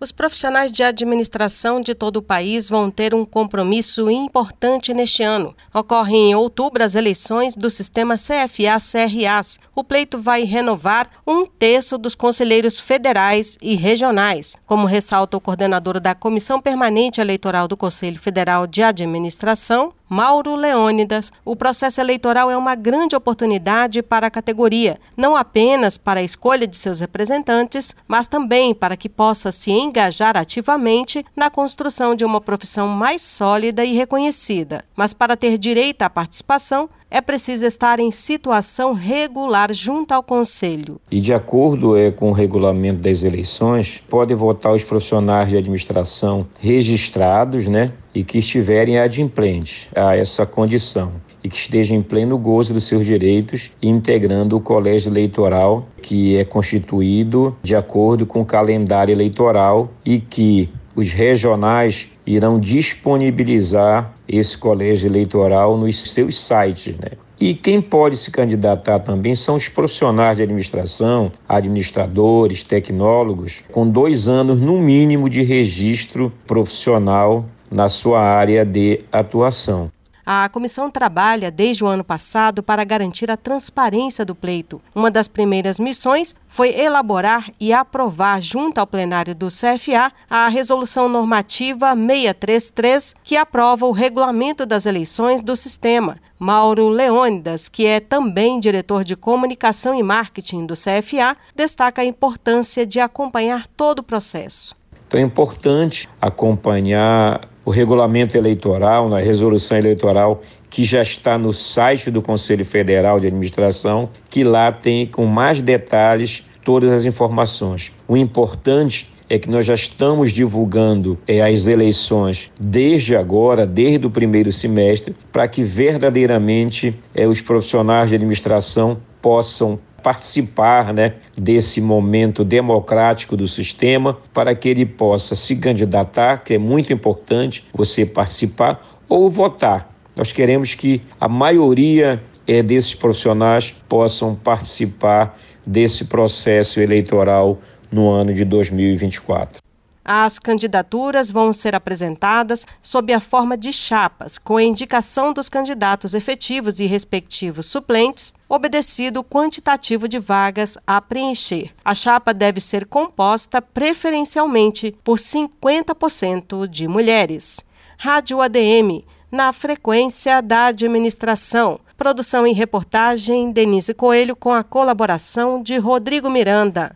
Os profissionais de administração de todo o país vão ter um compromisso importante neste ano. Ocorrem em outubro as eleições do sistema CFA-CRAs. O pleito vai renovar um terço dos conselheiros federais e regionais, como ressalta o coordenador da Comissão Permanente Eleitoral do Conselho Federal de Administração, Mauro Leônidas, o processo eleitoral é uma grande oportunidade para a categoria, não apenas para a escolha de seus representantes, mas também para que possa se engajar ativamente na construção de uma profissão mais sólida e reconhecida. Mas para ter direito à participação, é preciso estar em situação regular junto ao Conselho. E de acordo é, com o regulamento das eleições, podem votar os profissionais de administração registrados, né? E que estiverem adimplentes a essa condição e que estejam em pleno gozo dos seus direitos, integrando o colégio eleitoral que é constituído de acordo com o calendário eleitoral e que os regionais irão disponibilizar esse colégio eleitoral nos seus sites, né? E quem pode se candidatar também são os profissionais de administração, administradores, tecnólogos, com dois anos no mínimo de registro profissional na sua área de atuação. A comissão trabalha desde o ano passado para garantir a transparência do pleito. Uma das primeiras missões foi elaborar e aprovar, junto ao plenário do CFA, a Resolução Normativa 633, que aprova o regulamento das eleições do sistema. Mauro Leônidas, que é também diretor de comunicação e marketing do CFA, destaca a importância de acompanhar todo o processo. Então é importante acompanhar o regulamento eleitoral, na resolução eleitoral que já está no site do Conselho Federal de Administração, que lá tem com mais detalhes todas as informações. O importante é que nós já estamos divulgando é, as eleições desde agora, desde o primeiro semestre, para que verdadeiramente é, os profissionais de administração possam participar né, desse momento democrático do sistema para que ele possa se candidatar, que é muito importante você participar, ou votar. Nós queremos que a maioria é, desses profissionais possam participar desse processo eleitoral no ano de 2024. As candidaturas vão ser apresentadas sob a forma de chapas, com a indicação dos candidatos efetivos e respectivos suplentes, obedecido o quantitativo de vagas a preencher. A chapa deve ser composta preferencialmente por 50% de mulheres. Rádio ADM, na frequência da administração. Produção e reportagem Denise Coelho com a colaboração de Rodrigo Miranda.